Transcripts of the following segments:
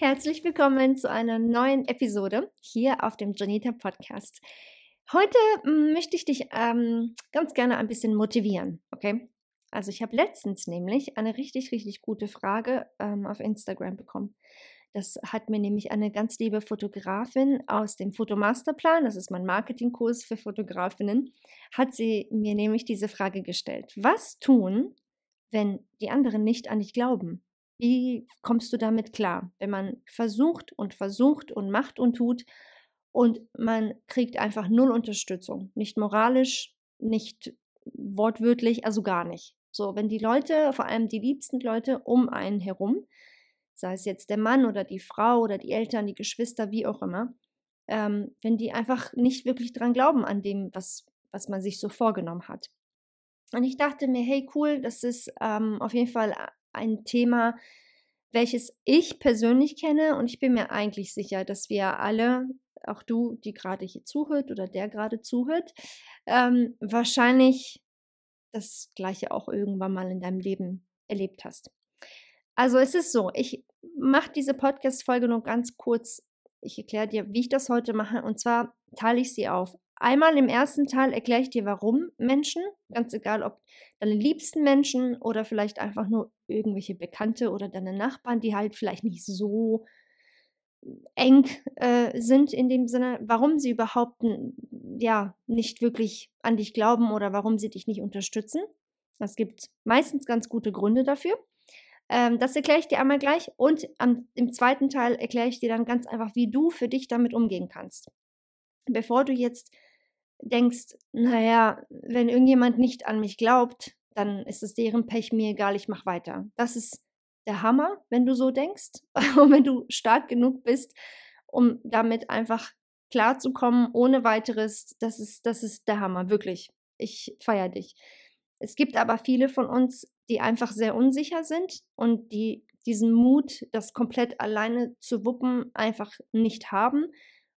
Herzlich willkommen zu einer neuen Episode hier auf dem Janita Podcast. Heute hm, möchte ich dich ähm, ganz gerne ein bisschen motivieren, okay? Also ich habe letztens nämlich eine richtig, richtig gute Frage ähm, auf Instagram bekommen. Das hat mir nämlich eine ganz liebe Fotografin aus dem Fotomasterplan, das ist mein Marketingkurs für Fotografinnen, hat sie mir nämlich diese Frage gestellt. Was tun, wenn die anderen nicht an dich glauben? Wie kommst du damit klar, wenn man versucht und versucht und macht und tut und man kriegt einfach null Unterstützung, nicht moralisch, nicht wortwörtlich, also gar nicht. So, wenn die Leute, vor allem die liebsten Leute um einen herum, sei es jetzt der Mann oder die Frau oder die Eltern, die Geschwister, wie auch immer, ähm, wenn die einfach nicht wirklich dran glauben an dem, was, was man sich so vorgenommen hat. Und ich dachte mir, hey, cool, das ist ähm, auf jeden Fall ein Thema, welches ich persönlich kenne und ich bin mir eigentlich sicher, dass wir alle, auch du, die gerade hier zuhört oder der gerade zuhört, ähm, wahrscheinlich das gleiche auch irgendwann mal in deinem Leben erlebt hast. Also es ist so, ich mache diese Podcast-Folge nur ganz kurz. Ich erkläre dir, wie ich das heute mache. Und zwar teile ich sie auf Einmal im ersten Teil erkläre ich dir, warum Menschen, ganz egal ob deine liebsten Menschen oder vielleicht einfach nur irgendwelche Bekannte oder deine Nachbarn, die halt vielleicht nicht so eng äh, sind in dem Sinne, warum sie überhaupt ja nicht wirklich an dich glauben oder warum sie dich nicht unterstützen. Es gibt meistens ganz gute Gründe dafür. Ähm, das erkläre ich dir einmal gleich und am, im zweiten Teil erkläre ich dir dann ganz einfach, wie du für dich damit umgehen kannst. Bevor du jetzt denkst, naja, wenn irgendjemand nicht an mich glaubt, dann ist es deren Pech, mir egal, ich mache weiter. Das ist der Hammer, wenn du so denkst und wenn du stark genug bist, um damit einfach klarzukommen, ohne weiteres. Das ist, das ist der Hammer, wirklich. Ich feiere dich. Es gibt aber viele von uns, die einfach sehr unsicher sind und die diesen Mut, das komplett alleine zu wuppen, einfach nicht haben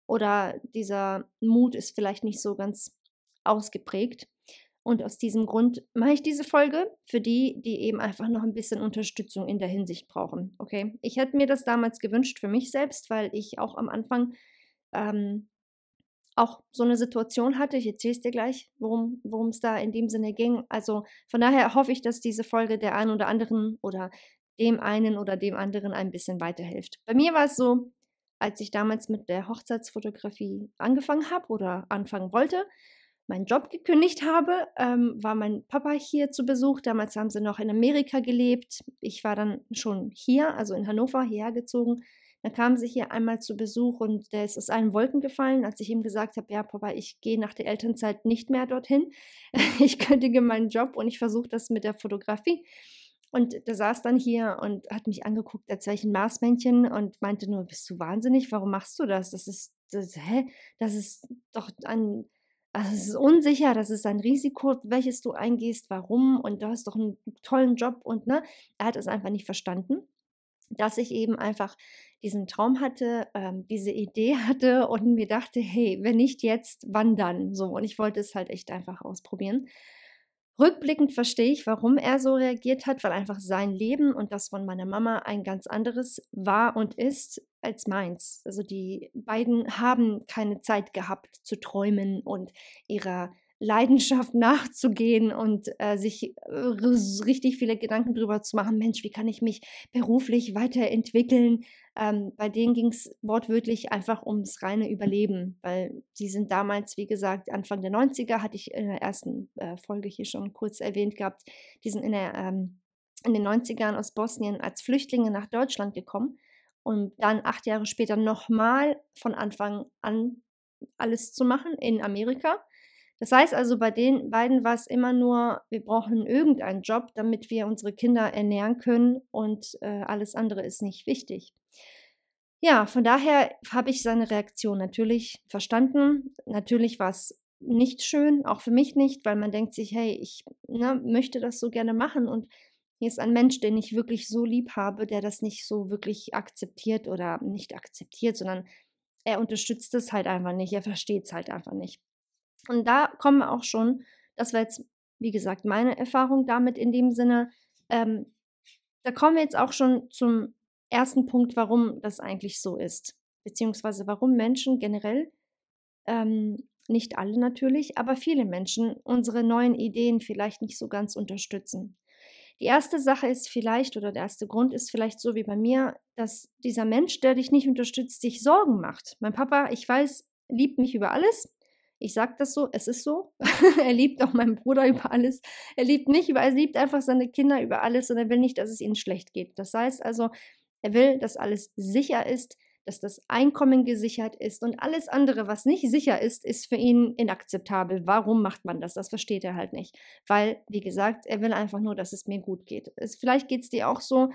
oder dieser Mut ist vielleicht nicht so ganz ausgeprägt. Und aus diesem Grund mache ich diese Folge für die, die eben einfach noch ein bisschen Unterstützung in der Hinsicht brauchen. Okay, ich hätte mir das damals gewünscht für mich selbst, weil ich auch am Anfang ähm, auch so eine Situation hatte. Ich erzähle es dir gleich, worum es da in dem Sinne ging. Also von daher hoffe ich, dass diese Folge der einen oder anderen oder dem einen oder dem anderen ein bisschen weiterhilft. Bei mir war es so, als ich damals mit der Hochzeitsfotografie angefangen habe oder anfangen wollte, meinen Job gekündigt habe, ähm, war mein Papa hier zu Besuch. Damals haben sie noch in Amerika gelebt. Ich war dann schon hier, also in Hannover, hierher gezogen. Dann kamen sie hier einmal zu Besuch und der ist aus allen Wolken gefallen, als ich ihm gesagt habe, ja, Papa, ich gehe nach der Elternzeit nicht mehr dorthin. Ich kündige meinen Job und ich versuche das mit der Fotografie. Und der saß dann hier und hat mich angeguckt, als wäre ich ein Marsmännchen und meinte nur, bist du wahnsinnig? Warum machst du das? Das ist, das, hä? Das ist doch ein, also ist unsicher, das ist ein Risiko, welches du eingehst, warum? Und du hast doch einen tollen Job und ne? Er hat es einfach nicht verstanden, dass ich eben einfach diesen Traum hatte, ähm, diese Idee hatte und mir dachte, hey, wenn nicht jetzt, wann dann? So, und ich wollte es halt echt einfach ausprobieren. Rückblickend verstehe ich, warum er so reagiert hat, weil einfach sein Leben und das von meiner Mama ein ganz anderes war und ist als meins. Also die beiden haben keine Zeit gehabt zu träumen und ihrer Leidenschaft nachzugehen und äh, sich äh, richtig viele Gedanken darüber zu machen, Mensch, wie kann ich mich beruflich weiterentwickeln? Ähm, bei denen ging es wortwörtlich einfach ums reine Überleben, weil die sind damals, wie gesagt, Anfang der 90er, hatte ich in der ersten äh, Folge hier schon kurz erwähnt gehabt, die sind in, der, ähm, in den 90ern aus Bosnien als Flüchtlinge nach Deutschland gekommen und dann acht Jahre später nochmal von Anfang an alles zu machen in Amerika. Das heißt also, bei den beiden war es immer nur, wir brauchen irgendeinen Job, damit wir unsere Kinder ernähren können und äh, alles andere ist nicht wichtig. Ja, von daher habe ich seine Reaktion natürlich verstanden. Natürlich war es nicht schön, auch für mich nicht, weil man denkt sich, hey, ich ne, möchte das so gerne machen und hier ist ein Mensch, den ich wirklich so lieb habe, der das nicht so wirklich akzeptiert oder nicht akzeptiert, sondern er unterstützt es halt einfach nicht, er versteht es halt einfach nicht. Und da kommen wir auch schon, das war jetzt, wie gesagt, meine Erfahrung damit in dem Sinne, ähm, da kommen wir jetzt auch schon zum ersten Punkt, warum das eigentlich so ist, beziehungsweise warum Menschen generell, ähm, nicht alle natürlich, aber viele Menschen unsere neuen Ideen vielleicht nicht so ganz unterstützen. Die erste Sache ist vielleicht, oder der erste Grund ist vielleicht so wie bei mir, dass dieser Mensch, der dich nicht unterstützt, sich Sorgen macht. Mein Papa, ich weiß, liebt mich über alles. Ich sage das so, es ist so. er liebt auch meinen Bruder über alles. Er liebt mich alles, er liebt einfach seine Kinder über alles und er will nicht, dass es ihnen schlecht geht. Das heißt also, er will, dass alles sicher ist, dass das Einkommen gesichert ist und alles andere, was nicht sicher ist, ist für ihn inakzeptabel. Warum macht man das? Das versteht er halt nicht. Weil, wie gesagt, er will einfach nur, dass es mir gut geht. Es, vielleicht geht es dir auch so,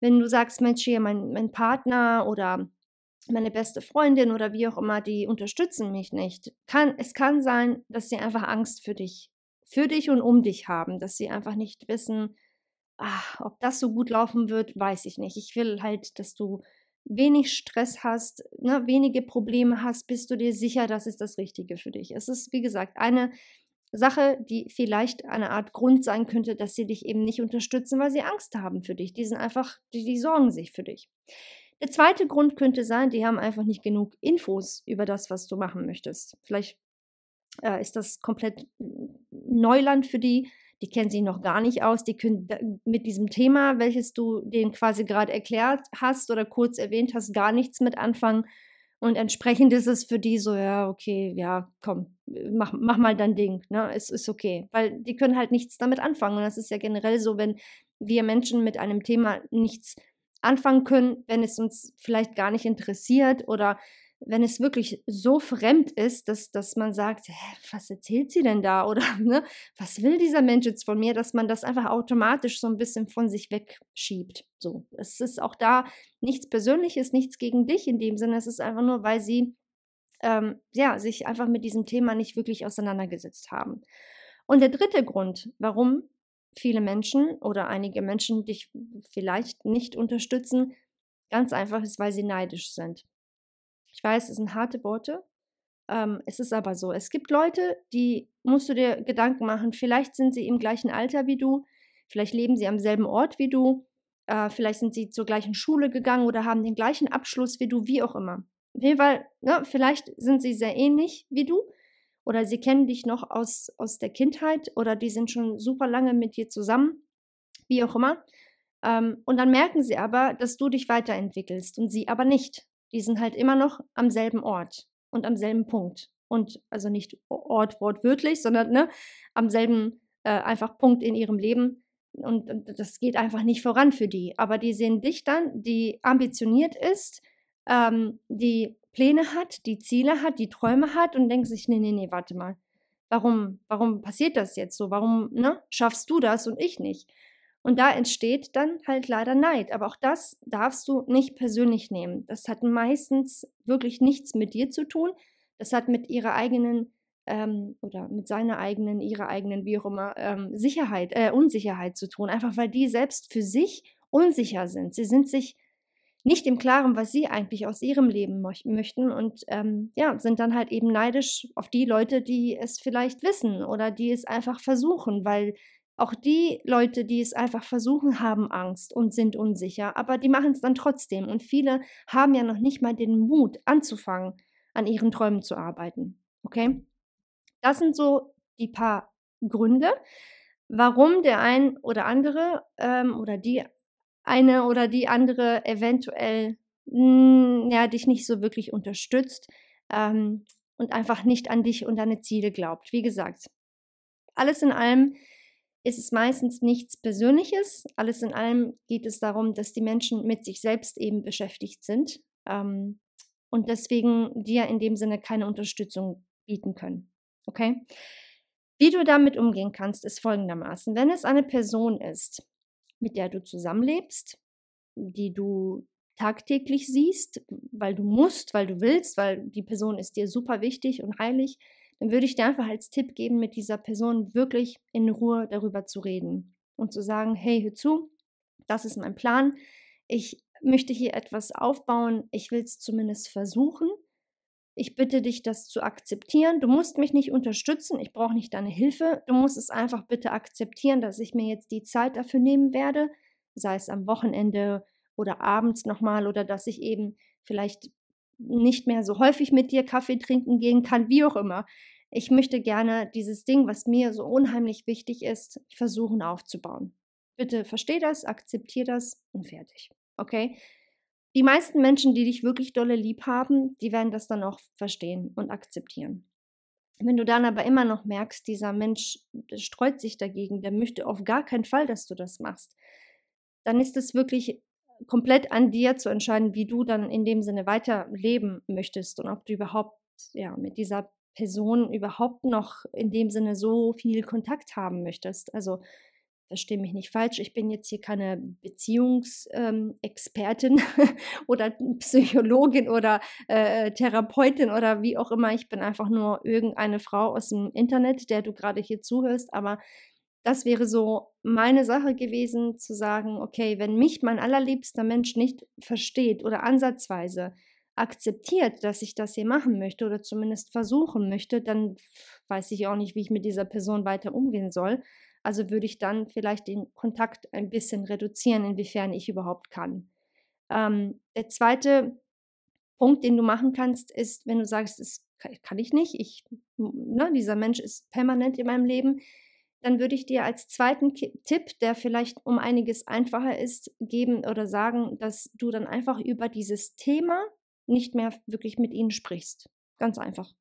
wenn du sagst, Mensch, hier, mein, mein Partner oder meine beste Freundin oder wie auch immer, die unterstützen mich nicht. Kann, es kann sein, dass sie einfach Angst für dich, für dich und um dich haben, dass sie einfach nicht wissen, ach, ob das so gut laufen wird, weiß ich nicht. Ich will halt, dass du wenig Stress hast, ne, wenige Probleme hast, bist du dir sicher, das ist das Richtige für dich. Es ist, wie gesagt, eine Sache, die vielleicht eine Art Grund sein könnte, dass sie dich eben nicht unterstützen, weil sie Angst haben für dich. Die sind einfach, die, die sorgen sich für dich. Der zweite Grund könnte sein, die haben einfach nicht genug Infos über das, was du machen möchtest. Vielleicht äh, ist das komplett Neuland für die. Die kennen sich noch gar nicht aus. Die können mit diesem Thema, welches du denen quasi gerade erklärt hast oder kurz erwähnt hast, gar nichts mit anfangen. Und entsprechend ist es für die so, ja, okay, ja, komm, mach, mach mal dein Ding, ne? Es ist okay. Weil die können halt nichts damit anfangen. Und das ist ja generell so, wenn wir Menschen mit einem Thema nichts anfangen können, wenn es uns vielleicht gar nicht interessiert oder wenn es wirklich so fremd ist, dass, dass man sagt, hä, was erzählt sie denn da? Oder ne, was will dieser Mensch jetzt von mir, dass man das einfach automatisch so ein bisschen von sich wegschiebt. So, es ist auch da nichts Persönliches, nichts gegen dich in dem Sinne. Es ist einfach nur, weil sie ähm, ja, sich einfach mit diesem Thema nicht wirklich auseinandergesetzt haben. Und der dritte Grund, warum viele Menschen oder einige Menschen dich vielleicht nicht unterstützen, ganz einfach ist, weil sie neidisch sind. Ich weiß, es sind harte Worte. Ähm, es ist aber so. Es gibt Leute, die musst du dir Gedanken machen. Vielleicht sind sie im gleichen Alter wie du. Vielleicht leben sie am selben Ort wie du. Äh, vielleicht sind sie zur gleichen Schule gegangen oder haben den gleichen Abschluss wie du, wie auch immer. Auf jeden Fall, ne, vielleicht sind sie sehr ähnlich wie du oder sie kennen dich noch aus, aus der Kindheit oder die sind schon super lange mit dir zusammen, wie auch immer. Ähm, und dann merken sie aber, dass du dich weiterentwickelst und sie aber nicht. Die sind halt immer noch am selben Ort und am selben Punkt. Und also nicht Ort wortwörtlich, sondern ne, am selben äh, einfach Punkt in ihrem Leben. Und, das geht einfach nicht voran für die. Aber die sehen dich dann, die ambitioniert ist, ähm, die Pläne hat, die Ziele hat, die Träume hat und denken sich, nee, nee, nee, warte mal. Warum, warum passiert das jetzt so? Warum ne, schaffst du das und ich nicht? Und da entsteht dann halt leider Neid. Aber auch das darfst du nicht persönlich nehmen. Das hat meistens wirklich nichts mit dir zu tun. Das hat mit ihrer eigenen ähm, oder mit seiner eigenen, ihrer eigenen, wie auch immer, ähm, Sicherheit, äh, Unsicherheit zu tun. Einfach weil die selbst für sich unsicher sind. Sie sind sich nicht im Klaren, was sie eigentlich aus ihrem Leben möchten und ähm, ja, sind dann halt eben neidisch auf die Leute, die es vielleicht wissen oder die es einfach versuchen, weil auch die Leute, die es einfach versuchen, haben Angst und sind unsicher, aber die machen es dann trotzdem. Und viele haben ja noch nicht mal den Mut, anzufangen, an ihren Träumen zu arbeiten. Okay? Das sind so die paar Gründe, warum der ein oder andere ähm, oder die eine oder die andere eventuell mh, ja, dich nicht so wirklich unterstützt ähm, und einfach nicht an dich und deine Ziele glaubt. Wie gesagt, alles in allem ist es meistens nichts Persönliches. Alles in allem geht es darum, dass die Menschen mit sich selbst eben beschäftigt sind ähm, und deswegen dir in dem Sinne keine Unterstützung bieten können. Okay? Wie du damit umgehen kannst, ist folgendermaßen. Wenn es eine Person ist, mit der du zusammenlebst, die du tagtäglich siehst, weil du musst, weil du willst, weil die Person ist dir super wichtig und heilig, dann würde ich dir einfach als Tipp geben, mit dieser Person wirklich in Ruhe darüber zu reden und zu sagen, hey, hör zu, das ist mein Plan. Ich möchte hier etwas aufbauen. Ich will es zumindest versuchen. Ich bitte dich, das zu akzeptieren. Du musst mich nicht unterstützen. Ich brauche nicht deine Hilfe. Du musst es einfach bitte akzeptieren, dass ich mir jetzt die Zeit dafür nehmen werde, sei es am Wochenende oder abends nochmal oder dass ich eben vielleicht nicht mehr so häufig mit dir Kaffee trinken gehen kann, wie auch immer. Ich möchte gerne dieses Ding, was mir so unheimlich wichtig ist, versuchen aufzubauen. Bitte versteh das, akzeptier das und fertig. Okay? Die meisten Menschen, die dich wirklich dolle lieb haben, die werden das dann auch verstehen und akzeptieren. Wenn du dann aber immer noch merkst, dieser Mensch streut sich dagegen, der möchte auf gar keinen Fall, dass du das machst, dann ist es wirklich komplett an dir zu entscheiden, wie du dann in dem Sinne weiterleben möchtest und ob du überhaupt ja, mit dieser Person überhaupt noch in dem Sinne so viel Kontakt haben möchtest. Also verstehe mich nicht falsch, ich bin jetzt hier keine Beziehungsexpertin ähm, oder Psychologin oder äh, Therapeutin oder wie auch immer. Ich bin einfach nur irgendeine Frau aus dem Internet, der du gerade hier zuhörst. Aber das wäre so meine Sache gewesen, zu sagen, okay, wenn mich mein allerliebster Mensch nicht versteht oder ansatzweise akzeptiert, dass ich das hier machen möchte oder zumindest versuchen möchte, dann weiß ich auch nicht, wie ich mit dieser Person weiter umgehen soll. Also würde ich dann vielleicht den Kontakt ein bisschen reduzieren, inwiefern ich überhaupt kann. Ähm, der zweite Punkt, den du machen kannst, ist, wenn du sagst, das kann ich nicht, ich, ne, dieser Mensch ist permanent in meinem Leben, dann würde ich dir als zweiten Tipp, der vielleicht um einiges einfacher ist, geben oder sagen, dass du dann einfach über dieses Thema nicht mehr wirklich mit ihnen sprichst. Ganz einfach.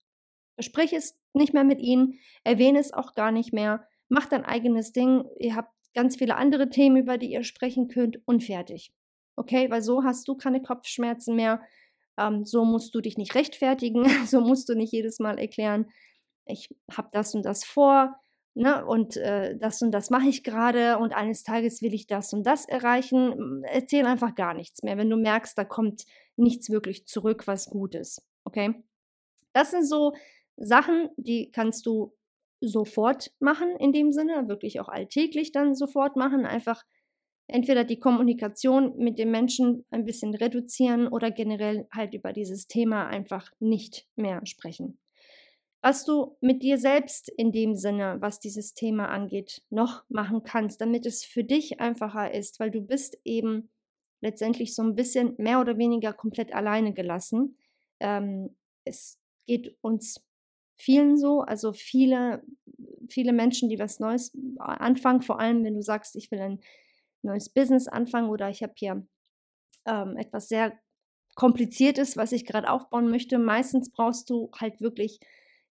Sprich es nicht mehr mit ihnen, erwähne es auch gar nicht mehr macht dein eigenes Ding. Ihr habt ganz viele andere Themen, über die ihr sprechen könnt und fertig. Okay, weil so hast du keine Kopfschmerzen mehr. Ähm, so musst du dich nicht rechtfertigen. so musst du nicht jedes Mal erklären, ich habe das und das vor. Ne, und äh, das und das mache ich gerade und eines Tages will ich das und das erreichen. Erzähl einfach gar nichts mehr, wenn du merkst, da kommt nichts wirklich zurück, was gut ist. Okay? Das sind so Sachen, die kannst du sofort machen in dem Sinne, wirklich auch alltäglich dann sofort machen, einfach entweder die Kommunikation mit dem Menschen ein bisschen reduzieren oder generell halt über dieses Thema einfach nicht mehr sprechen. Was du mit dir selbst in dem Sinne, was dieses Thema angeht, noch machen kannst, damit es für dich einfacher ist, weil du bist eben letztendlich so ein bisschen mehr oder weniger komplett alleine gelassen. Ähm, es geht uns vielen so. Also viele, viele Menschen, die was Neues anfangen, vor allem wenn du sagst, ich will ein neues Business anfangen oder ich habe hier ähm, etwas sehr Kompliziertes, was ich gerade aufbauen möchte. Meistens brauchst du halt wirklich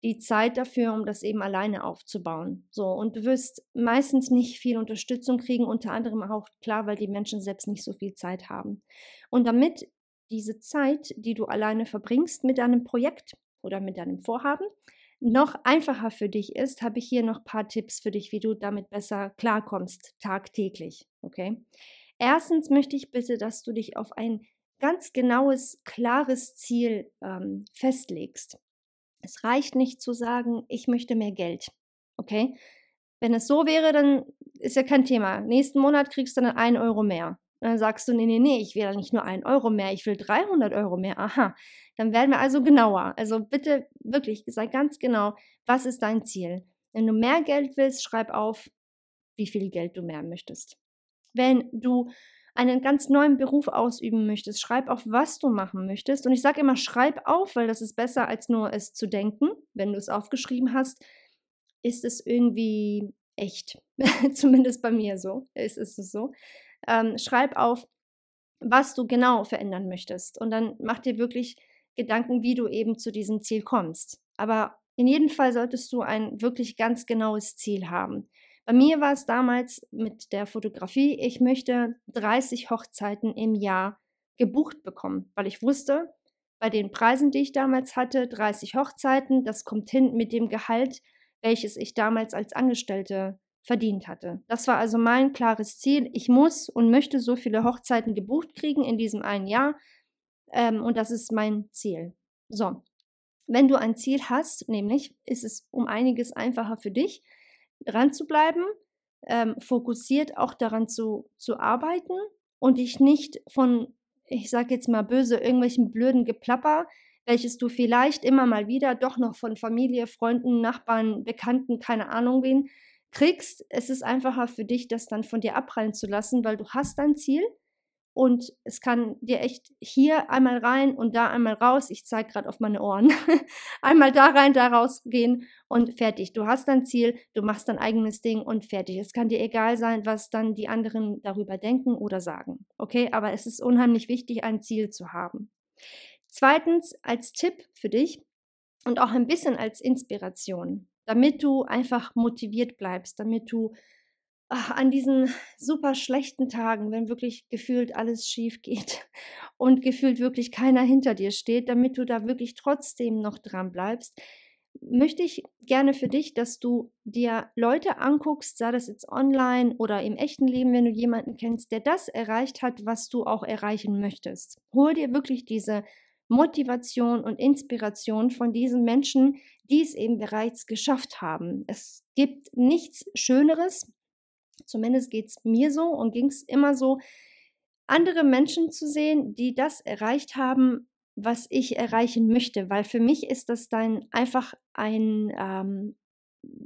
die Zeit dafür, um das eben alleine aufzubauen. So, und du wirst meistens nicht viel Unterstützung kriegen, unter anderem auch klar, weil die Menschen selbst nicht so viel Zeit haben. Und damit diese Zeit, die du alleine verbringst mit deinem Projekt oder mit deinem Vorhaben, noch einfacher für dich ist, habe ich hier noch ein paar Tipps für dich, wie du damit besser klarkommst, tagtäglich. Okay? Erstens möchte ich bitte, dass du dich auf ein ganz genaues, klares Ziel ähm, festlegst. Es reicht nicht zu sagen, ich möchte mehr Geld. Okay? Wenn es so wäre, dann ist ja kein Thema. Nächsten Monat kriegst du dann ein Euro mehr. Und dann sagst du, nee, nee, nee, ich will nicht nur ein Euro mehr, ich will 300 Euro mehr. Aha, dann werden wir also genauer. Also bitte wirklich, sei ganz genau, was ist dein Ziel? Wenn du mehr Geld willst, schreib auf, wie viel Geld du mehr möchtest. Wenn du einen ganz neuen Beruf ausüben möchtest, schreib auf, was du machen möchtest. Und ich sage immer, schreib auf, weil das ist besser, als nur es zu denken. Wenn du es aufgeschrieben hast, ist es irgendwie echt. Zumindest bei mir so. Ist es so. Ähm, schreib auf, was du genau verändern möchtest. Und dann mach dir wirklich Gedanken, wie du eben zu diesem Ziel kommst. Aber in jedem Fall solltest du ein wirklich ganz genaues Ziel haben. Bei mir war es damals mit der Fotografie, ich möchte 30 Hochzeiten im Jahr gebucht bekommen, weil ich wusste, bei den Preisen, die ich damals hatte, 30 Hochzeiten, das kommt hin mit dem Gehalt, welches ich damals als Angestellte verdient hatte. Das war also mein klares Ziel. Ich muss und möchte so viele Hochzeiten gebucht kriegen in diesem einen Jahr. Ähm, und das ist mein Ziel. So, wenn du ein Ziel hast, nämlich ist es um einiges einfacher für dich, dran zu bleiben, ähm, fokussiert auch daran zu, zu arbeiten und dich nicht von, ich sage jetzt mal böse, irgendwelchen blöden Geplapper, welches du vielleicht immer mal wieder doch noch von Familie, Freunden, Nachbarn, Bekannten, keine Ahnung wen, kriegst. Es ist einfacher für dich, das dann von dir abprallen zu lassen, weil du hast dein Ziel und es kann dir echt hier einmal rein und da einmal raus. Ich zeige gerade auf meine Ohren. einmal da rein, da rausgehen und fertig. Du hast dein Ziel, du machst dein eigenes Ding und fertig. Es kann dir egal sein, was dann die anderen darüber denken oder sagen. Okay, aber es ist unheimlich wichtig, ein Ziel zu haben. Zweitens, als Tipp für dich und auch ein bisschen als Inspiration, damit du einfach motiviert bleibst, damit du ach, an diesen super schlechten Tagen, wenn wirklich gefühlt alles schief geht und gefühlt wirklich keiner hinter dir steht, damit du da wirklich trotzdem noch dran bleibst, möchte ich gerne für dich, dass du dir Leute anguckst, sei das jetzt online oder im echten Leben, wenn du jemanden kennst, der das erreicht hat, was du auch erreichen möchtest. Hol dir wirklich diese Motivation und Inspiration von diesen Menschen, die es eben bereits geschafft haben. Es gibt nichts Schöneres, Zumindest geht es mir so und ging es immer so, andere Menschen zu sehen, die das erreicht haben, was ich erreichen möchte. Weil für mich ist das dann einfach ein, ähm,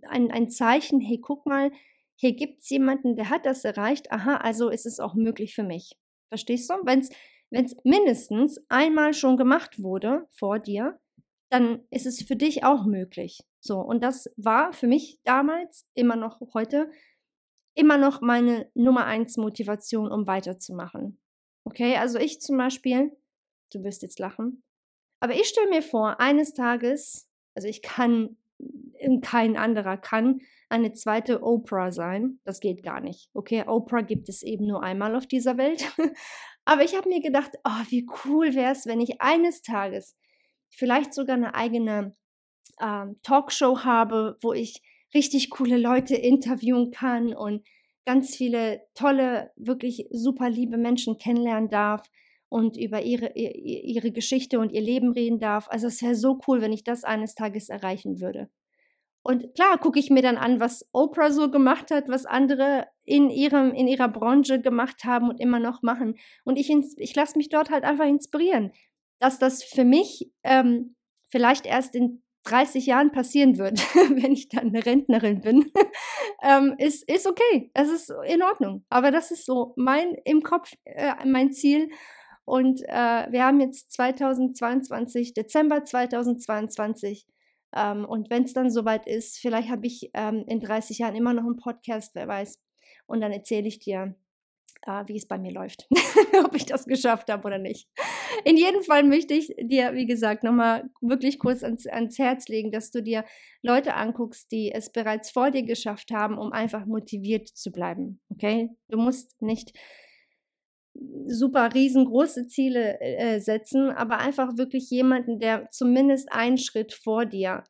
ein, ein Zeichen, hey, guck mal, hier gibt es jemanden, der hat das erreicht, aha, also ist es auch möglich für mich. Verstehst du? Wenn es mindestens einmal schon gemacht wurde vor dir, dann ist es für dich auch möglich. So, und das war für mich damals, immer noch heute, immer noch meine Nummer eins Motivation, um weiterzumachen. Okay, also ich zum Beispiel, du wirst jetzt lachen, aber ich stelle mir vor, eines Tages, also ich kann, kein anderer kann, eine zweite Oprah sein. Das geht gar nicht. Okay, Oprah gibt es eben nur einmal auf dieser Welt. aber ich habe mir gedacht, oh, wie cool wäre es, wenn ich eines Tages vielleicht sogar eine eigene ähm, Talkshow habe, wo ich richtig coole Leute interviewen kann und ganz viele tolle, wirklich super liebe Menschen kennenlernen darf und über ihre, ihre Geschichte und ihr Leben reden darf. Also es wäre so cool, wenn ich das eines Tages erreichen würde. Und klar gucke ich mir dann an, was Oprah so gemacht hat, was andere in, ihrem, in ihrer Branche gemacht haben und immer noch machen. Und ich, ich lasse mich dort halt einfach inspirieren, dass das für mich ähm, vielleicht erst in 30 Jahren passieren wird, wenn ich dann eine Rentnerin bin, ähm, ist, ist okay. Es ist in Ordnung. Aber das ist so mein im Kopf, äh, mein Ziel. Und äh, wir haben jetzt 2022, Dezember 2022. Ähm, und wenn es dann soweit ist, vielleicht habe ich ähm, in 30 Jahren immer noch einen Podcast, wer weiß. Und dann erzähle ich dir, äh, wie es bei mir läuft, ob ich das geschafft habe oder nicht. In jedem Fall möchte ich dir, wie gesagt, nochmal wirklich kurz ans, ans Herz legen, dass du dir Leute anguckst, die es bereits vor dir geschafft haben, um einfach motiviert zu bleiben. Okay? Du musst nicht super riesengroße Ziele äh, setzen, aber einfach wirklich jemanden, der zumindest einen Schritt vor dir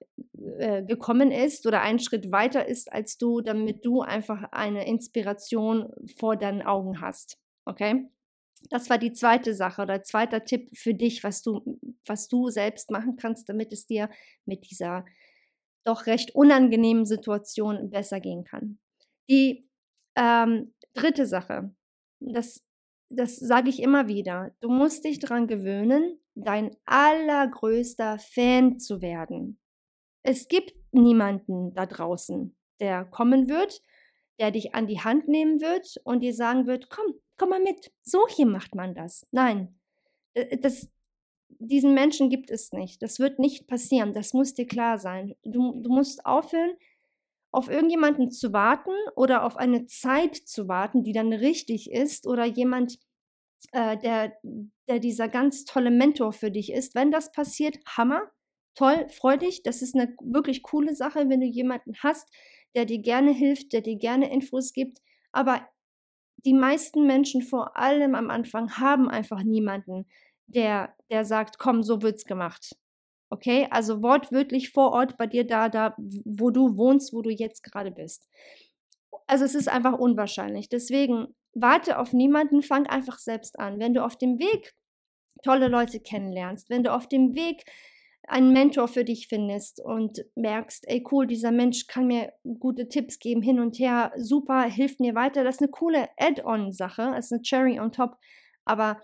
äh, gekommen ist oder einen Schritt weiter ist als du, damit du einfach eine Inspiration vor deinen Augen hast. Okay? Das war die zweite Sache oder zweiter Tipp für dich, was du, was du selbst machen kannst, damit es dir mit dieser doch recht unangenehmen Situation besser gehen kann. Die ähm, dritte Sache, das das sage ich immer wieder, du musst dich daran gewöhnen, dein allergrößter Fan zu werden. Es gibt niemanden da draußen, der kommen wird, der dich an die Hand nehmen wird und dir sagen wird, komm, komm mal mit, so hier macht man das. Nein, äh, das, diesen Menschen gibt es nicht. Das wird nicht passieren, das muss dir klar sein. Du, du musst aufhören, auf irgendjemanden zu warten oder auf eine Zeit zu warten, die dann richtig ist oder jemand äh, der, der dieser ganz tolle Mentor für dich ist. Wenn das passiert, Hammer, toll, freu dich. Das ist eine wirklich coole Sache, wenn du jemanden hast, der dir gerne hilft, der dir gerne Infos gibt. Aber die meisten Menschen, vor allem am Anfang, haben einfach niemanden, der, der sagt, komm, so wird's gemacht. Okay, also wortwörtlich vor Ort bei dir da, da, wo du wohnst, wo du jetzt gerade bist. Also es ist einfach unwahrscheinlich. Deswegen warte auf niemanden, fang einfach selbst an. Wenn du auf dem Weg tolle Leute kennenlernst, wenn du auf dem Weg einen Mentor für dich findest und merkst, ey cool, dieser Mensch kann mir gute Tipps geben, hin und her, super, hilft mir weiter. Das ist eine coole Add-on-Sache, das ist eine Cherry on top, aber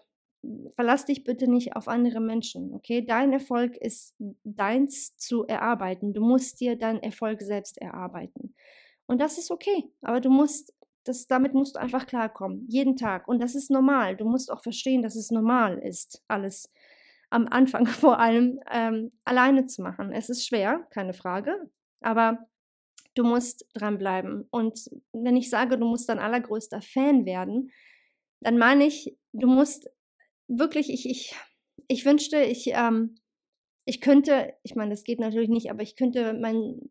verlass dich bitte nicht auf andere Menschen, okay? Dein Erfolg ist deins zu erarbeiten. Du musst dir deinen Erfolg selbst erarbeiten. Und das ist okay, aber du musst das, damit musst du einfach klarkommen, jeden Tag. Und das ist normal. Du musst auch verstehen, dass es normal ist, alles am Anfang vor allem ähm, alleine zu machen. Es ist schwer, keine Frage, aber du musst dranbleiben. Und wenn ich sage, du musst dein allergrößter Fan werden, dann meine ich, du musst wirklich, ich, ich, ich wünschte, ich, ähm, ich könnte, ich meine, das geht natürlich nicht, aber ich könnte mein,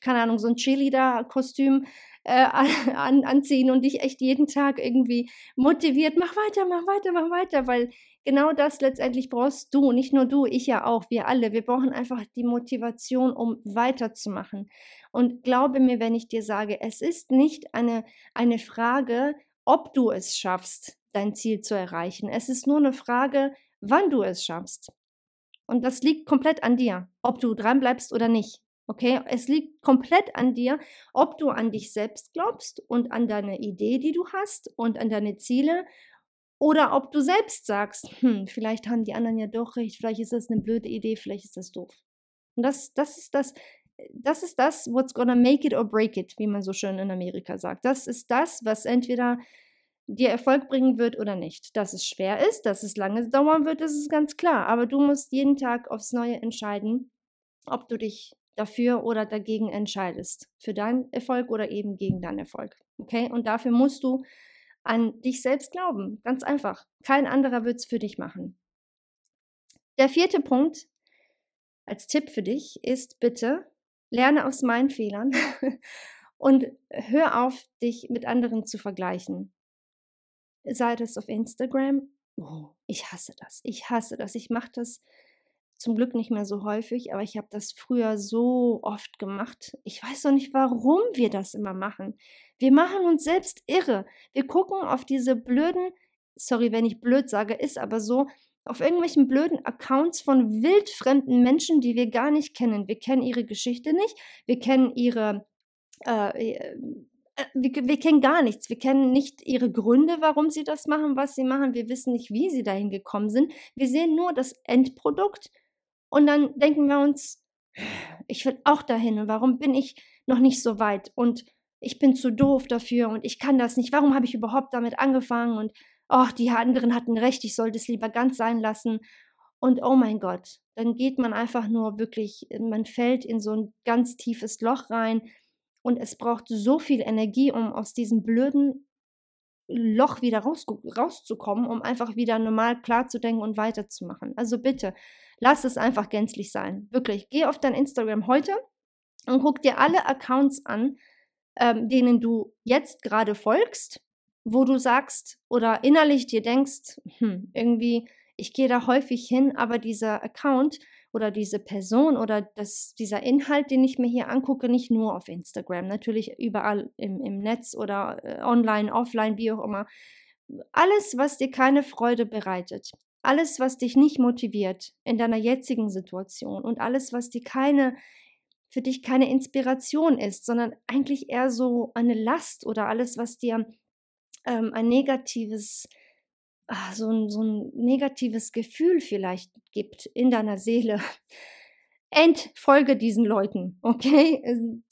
keine Ahnung, so ein Cheerleader-Kostüm äh, an, anziehen und dich echt jeden Tag irgendwie motiviert, mach weiter, mach weiter, mach weiter, weil genau das letztendlich brauchst du, nicht nur du, ich ja auch, wir alle. Wir brauchen einfach die Motivation, um weiterzumachen. Und glaube mir, wenn ich dir sage, es ist nicht eine, eine Frage, ob du es schaffst, dein Ziel zu erreichen. Es ist nur eine Frage, wann du es schaffst. Und das liegt komplett an dir, ob du dranbleibst oder nicht. Okay, es liegt komplett an dir, ob du an dich selbst glaubst und an deine Idee, die du hast und an deine Ziele oder ob du selbst sagst, hm, vielleicht haben die anderen ja doch recht, vielleicht ist das eine blöde Idee, vielleicht ist das doof. Und das, das ist das, das ist das, what's gonna make it or break it, wie man so schön in Amerika sagt. Das ist das, was entweder dir Erfolg bringen wird oder nicht. Dass es schwer ist, dass es lange dauern wird, das ist ganz klar. Aber du musst jeden Tag aufs Neue entscheiden, ob du dich dafür oder dagegen entscheidest. Für deinen Erfolg oder eben gegen deinen Erfolg. Okay? Und dafür musst du an dich selbst glauben. Ganz einfach. Kein anderer wird es für dich machen. Der vierte Punkt als Tipp für dich ist bitte, lerne aus meinen Fehlern und hör auf, dich mit anderen zu vergleichen. Sei das auf Instagram. Oh, ich hasse das. Ich hasse das. Ich mache das zum Glück nicht mehr so häufig, aber ich habe das früher so oft gemacht. Ich weiß noch nicht, warum wir das immer machen. Wir machen uns selbst irre. Wir gucken auf diese blöden, sorry, wenn ich blöd sage, ist aber so, auf irgendwelchen blöden Accounts von wildfremden Menschen, die wir gar nicht kennen. Wir kennen ihre Geschichte nicht, wir kennen ihre, äh, äh, wir, wir, kennen gar nichts. Wir kennen nicht ihre Gründe, warum sie das machen, was sie machen. Wir wissen nicht, wie sie dahin gekommen sind. Wir sehen nur das Endprodukt und dann denken wir uns, ich will auch dahin und warum bin ich noch nicht so weit und ich bin zu doof dafür und ich kann das nicht. Warum habe ich überhaupt damit angefangen? Und ach, die anderen hatten recht, ich sollte es lieber ganz sein lassen. Und oh mein Gott, dann geht man einfach nur wirklich, man fällt in so ein ganz tiefes Loch rein und es braucht so viel Energie, um aus diesem blöden Loch wieder raus, rauszukommen, um einfach wieder normal klar zu denken und weiterzumachen. Also bitte, Lass es einfach gänzlich sein. Wirklich. Geh auf dein Instagram heute und guck dir alle Accounts an, ähm, denen du jetzt gerade folgst, wo du sagst oder innerlich dir denkst, hm, irgendwie, ich gehe da häufig hin, aber dieser Account oder diese Person oder das, dieser Inhalt, den ich mir hier angucke, nicht nur auf Instagram, natürlich überall im, im Netz oder äh, online, offline, wie auch immer. Alles, was dir keine Freude bereitet, alles, was dich nicht motiviert in deiner jetzigen Situation und alles, was dir keine, für dich keine Inspiration ist, sondern eigentlich eher so eine Last oder alles, was dir ähm, ein negatives, ach, so, ein, so ein negatives Gefühl vielleicht gibt in deiner Seele. Entfolge diesen Leuten, okay?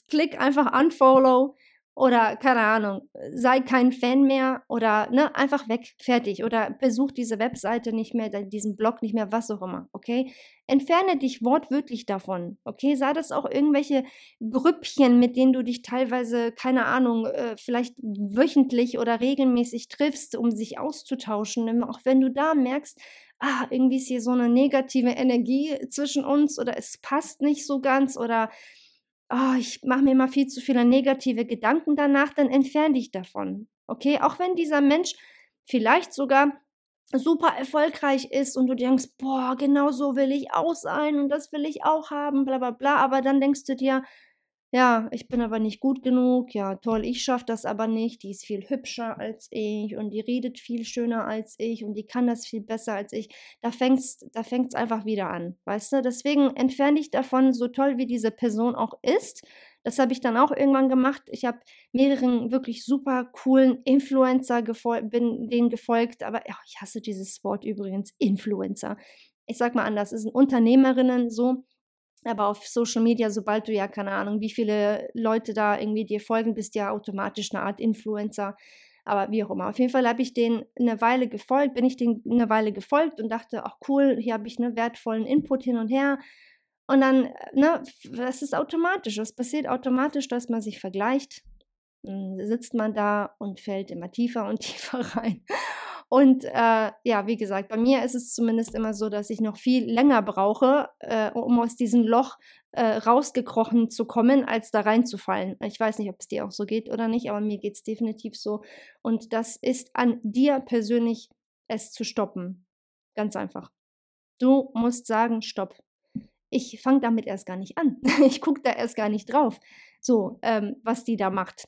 Klick einfach Unfollow oder keine Ahnung, sei kein Fan mehr oder ne, einfach weg, fertig oder besuch diese Webseite nicht mehr, diesen Blog nicht mehr, was auch immer, okay? Entferne dich wortwörtlich davon, okay? Sei das auch irgendwelche Grüppchen, mit denen du dich teilweise, keine Ahnung, äh, vielleicht wöchentlich oder regelmäßig triffst, um sich auszutauschen, auch wenn du da merkst, ah, irgendwie ist hier so eine negative Energie zwischen uns oder es passt nicht so ganz oder oh, ich mache mir immer viel zu viele negative Gedanken danach, dann entferne dich davon. Okay, auch wenn dieser Mensch vielleicht sogar super erfolgreich ist und du denkst, boah, genau so will ich auch sein und das will ich auch haben, bla bla bla, aber dann denkst du dir, ja, ich bin aber nicht gut genug, ja, toll, ich schaffe das aber nicht, die ist viel hübscher als ich und die redet viel schöner als ich und die kann das viel besser als ich. Da fängt's, da fängt's einfach wieder an, weißt du? Deswegen entferne dich davon, so toll wie diese Person auch ist. Das habe ich dann auch irgendwann gemacht. Ich habe mehreren wirklich super coolen Influencer gefolgt, bin denen gefolgt, aber ja, ich hasse dieses Wort übrigens, Influencer. Ich sag mal anders, es sind Unternehmerinnen so, aber auf Social Media, sobald du ja, keine Ahnung, wie viele Leute da irgendwie dir folgen, bist du ja automatisch eine Art Influencer. Aber wie auch immer. Auf jeden Fall habe ich den eine Weile gefolgt, bin ich den eine Weile gefolgt und dachte, ach cool, hier habe ich einen wertvollen Input hin und her. Und dann, ne, das ist automatisch. Das passiert automatisch, dass man sich vergleicht. Dann sitzt man da und fällt immer tiefer und tiefer rein. Und äh, ja, wie gesagt, bei mir ist es zumindest immer so, dass ich noch viel länger brauche, äh, um aus diesem Loch äh, rausgekrochen zu kommen, als da reinzufallen. Ich weiß nicht, ob es dir auch so geht oder nicht, aber mir geht es definitiv so. Und das ist an dir persönlich, es zu stoppen. Ganz einfach. Du musst sagen, stopp. Ich fange damit erst gar nicht an. ich gucke da erst gar nicht drauf. So, ähm, was die da macht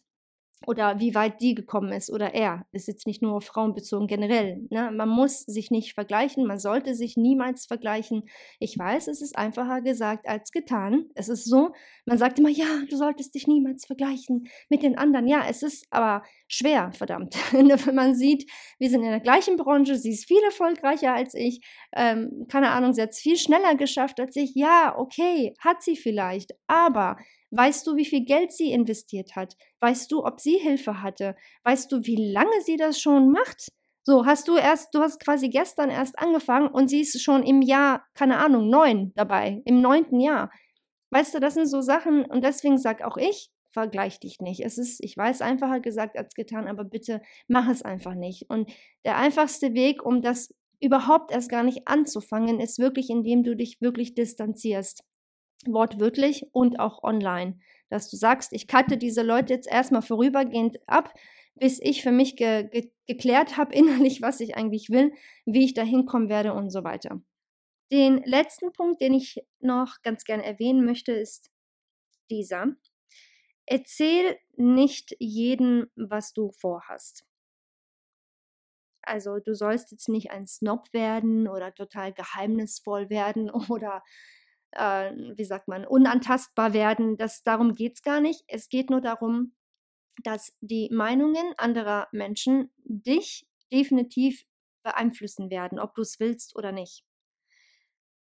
oder wie weit die gekommen ist oder er. Ist jetzt nicht nur auf Frauen bezogen, generell. Ne? Man muss sich nicht vergleichen, man sollte sich niemals vergleichen. Ich weiß, es ist einfacher gesagt als getan. Es ist so, man sagt immer, ja, du solltest dich niemals vergleichen mit den anderen. Ja, es ist aber schwer, verdammt. Wenn man sieht, wir sind in der gleichen Branche, sie ist viel erfolgreicher als ich, ähm, keine Ahnung, sie hat es viel schneller geschafft als ich. Ja, okay, hat sie vielleicht, aber Weißt du, wie viel Geld sie investiert hat? Weißt du, ob sie Hilfe hatte? Weißt du, wie lange sie das schon macht? So, hast du erst, du hast quasi gestern erst angefangen und sie ist schon im Jahr, keine Ahnung, neun dabei, im neunten Jahr. Weißt du, das sind so Sachen und deswegen sag auch ich, vergleich dich nicht. Es ist, ich weiß, einfacher gesagt als getan, aber bitte mach es einfach nicht. Und der einfachste Weg, um das überhaupt erst gar nicht anzufangen, ist wirklich, indem du dich wirklich distanzierst wortwörtlich und auch online. Dass du sagst, ich cutte diese Leute jetzt erstmal vorübergehend ab, bis ich für mich ge ge geklärt habe innerlich, was ich eigentlich will, wie ich da hinkommen werde und so weiter. Den letzten Punkt, den ich noch ganz gerne erwähnen möchte, ist dieser. Erzähl nicht jedem, was du vorhast. Also du sollst jetzt nicht ein Snob werden oder total geheimnisvoll werden oder äh, wie sagt man, unantastbar werden. Das, darum geht es gar nicht. Es geht nur darum, dass die Meinungen anderer Menschen dich definitiv beeinflussen werden, ob du es willst oder nicht.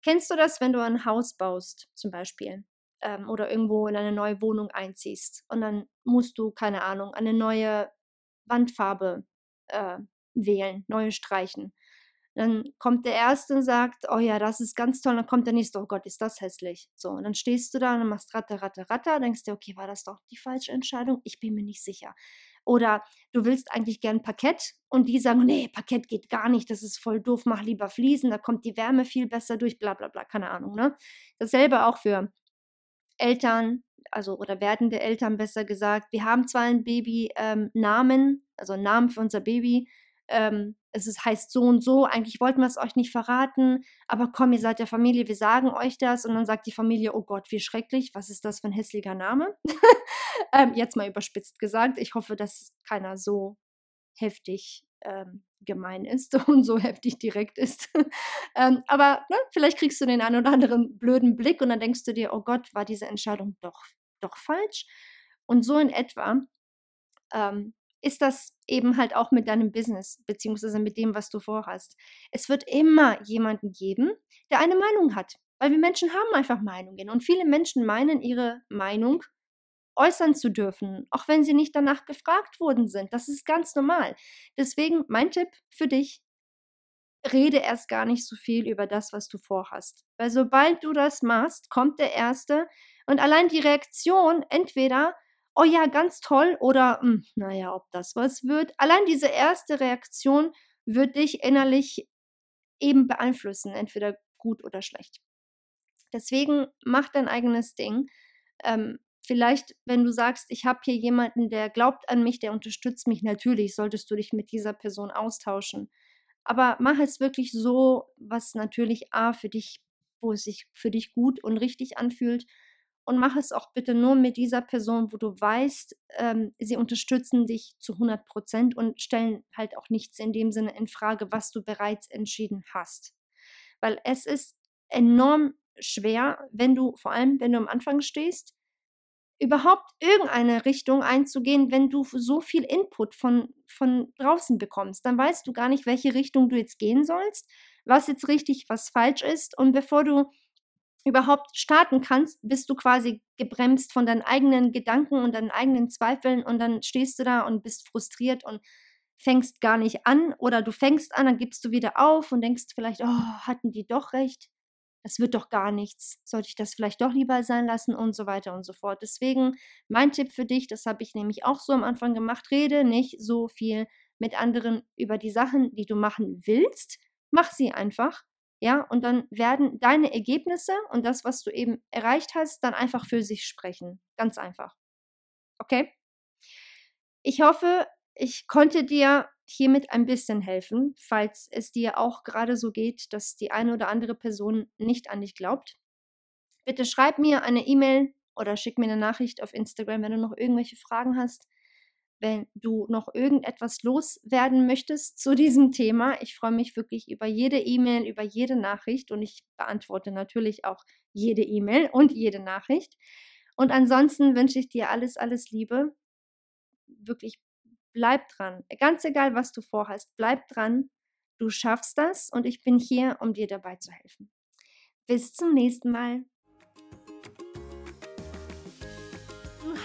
Kennst du das, wenn du ein Haus baust, zum Beispiel, ähm, oder irgendwo in eine neue Wohnung einziehst und dann musst du, keine Ahnung, eine neue Wandfarbe äh, wählen, neue streichen. Dann kommt der Erste und sagt, oh ja, das ist ganz toll. Dann kommt der Nächste, oh Gott, ist das hässlich. So, und dann stehst du da und machst ratter, ratter, ratter, denkst dir, okay, war das doch die falsche Entscheidung? Ich bin mir nicht sicher. Oder du willst eigentlich gern Parkett und die sagen, nee, Parkett geht gar nicht, das ist voll doof, mach lieber Fliesen, da kommt die Wärme viel besser durch, bla bla bla, keine Ahnung. Ne? Dasselbe auch für Eltern, also oder werdende Eltern besser gesagt. Wir haben zwar einen Baby-Namen, ähm, also einen Namen für unser Baby, ähm, es ist, heißt so und so, eigentlich wollten wir es euch nicht verraten, aber komm, ihr seid der Familie, wir sagen euch das. Und dann sagt die Familie, oh Gott, wie schrecklich, was ist das für ein hässlicher Name? ähm, jetzt mal überspitzt gesagt. Ich hoffe, dass keiner so heftig ähm, gemein ist und so heftig direkt ist. ähm, aber ne, vielleicht kriegst du den einen oder anderen blöden Blick und dann denkst du dir, oh Gott, war diese Entscheidung doch, doch falsch? Und so in etwa ähm, ist das eben halt auch mit deinem Business, beziehungsweise mit dem, was du vorhast. Es wird immer jemanden geben, der eine Meinung hat. Weil wir Menschen haben einfach Meinungen. Und viele Menschen meinen, ihre Meinung äußern zu dürfen, auch wenn sie nicht danach gefragt worden sind. Das ist ganz normal. Deswegen mein Tipp für dich, rede erst gar nicht so viel über das, was du vorhast. Weil sobald du das machst, kommt der Erste und allein die Reaktion, entweder, oh ja, ganz toll oder, hm, naja, ob das was wird, allein diese erste Reaktion wird dich innerlich eben beeinflussen, entweder gut oder schlecht. Deswegen mach dein eigenes Ding. Ähm, vielleicht, wenn du sagst, ich habe hier jemanden, der glaubt an mich, der unterstützt mich, natürlich solltest du dich mit dieser Person austauschen. Aber mach es wirklich so, was natürlich A für dich, wo es sich für dich gut und richtig anfühlt. Und mach es auch bitte nur mit dieser Person, wo du weißt, ähm, sie unterstützen dich zu 100 Prozent und stellen halt auch nichts in dem Sinne in Frage, was du bereits entschieden hast. Weil es ist enorm schwer, wenn du, vor allem wenn du am Anfang stehst, überhaupt irgendeine Richtung einzugehen, wenn du so viel Input von, von draußen bekommst. Dann weißt du gar nicht, welche Richtung du jetzt gehen sollst, was jetzt richtig, was falsch ist. Und bevor du überhaupt starten kannst, bist du quasi gebremst von deinen eigenen Gedanken und deinen eigenen Zweifeln und dann stehst du da und bist frustriert und fängst gar nicht an oder du fängst an, dann gibst du wieder auf und denkst vielleicht, oh, hatten die doch recht das wird doch gar nichts, sollte ich das vielleicht doch lieber sein lassen und so weiter und so fort. Deswegen mein Tipp für dich, das habe ich nämlich auch so am Anfang gemacht, rede nicht so viel mit anderen über die Sachen, die du machen willst, mach sie einfach. Ja, und dann werden deine Ergebnisse und das, was du eben erreicht hast, dann einfach für sich sprechen. Ganz einfach. Okay? Ich hoffe, ich konnte dir hiermit ein bisschen helfen, falls es dir auch gerade so geht, dass die eine oder andere Person nicht an dich glaubt. Bitte schreib mir eine E-Mail oder schick mir eine Nachricht auf Instagram, wenn du noch irgendwelche Fragen hast, wenn du noch irgendetwas loswerden möchtest zu diesem Thema. Ich freue mich wirklich über jede E-Mail, über jede Nachricht und ich beantworte natürlich auch jede E-Mail und jede Nachricht. Und ansonsten wünsche ich dir alles, alles Liebe. Wirklich bleib dran. Ganz egal, was du vorhast, bleib dran. Du schaffst das und ich bin hier, um dir dabei zu helfen. Bis zum nächsten Mal.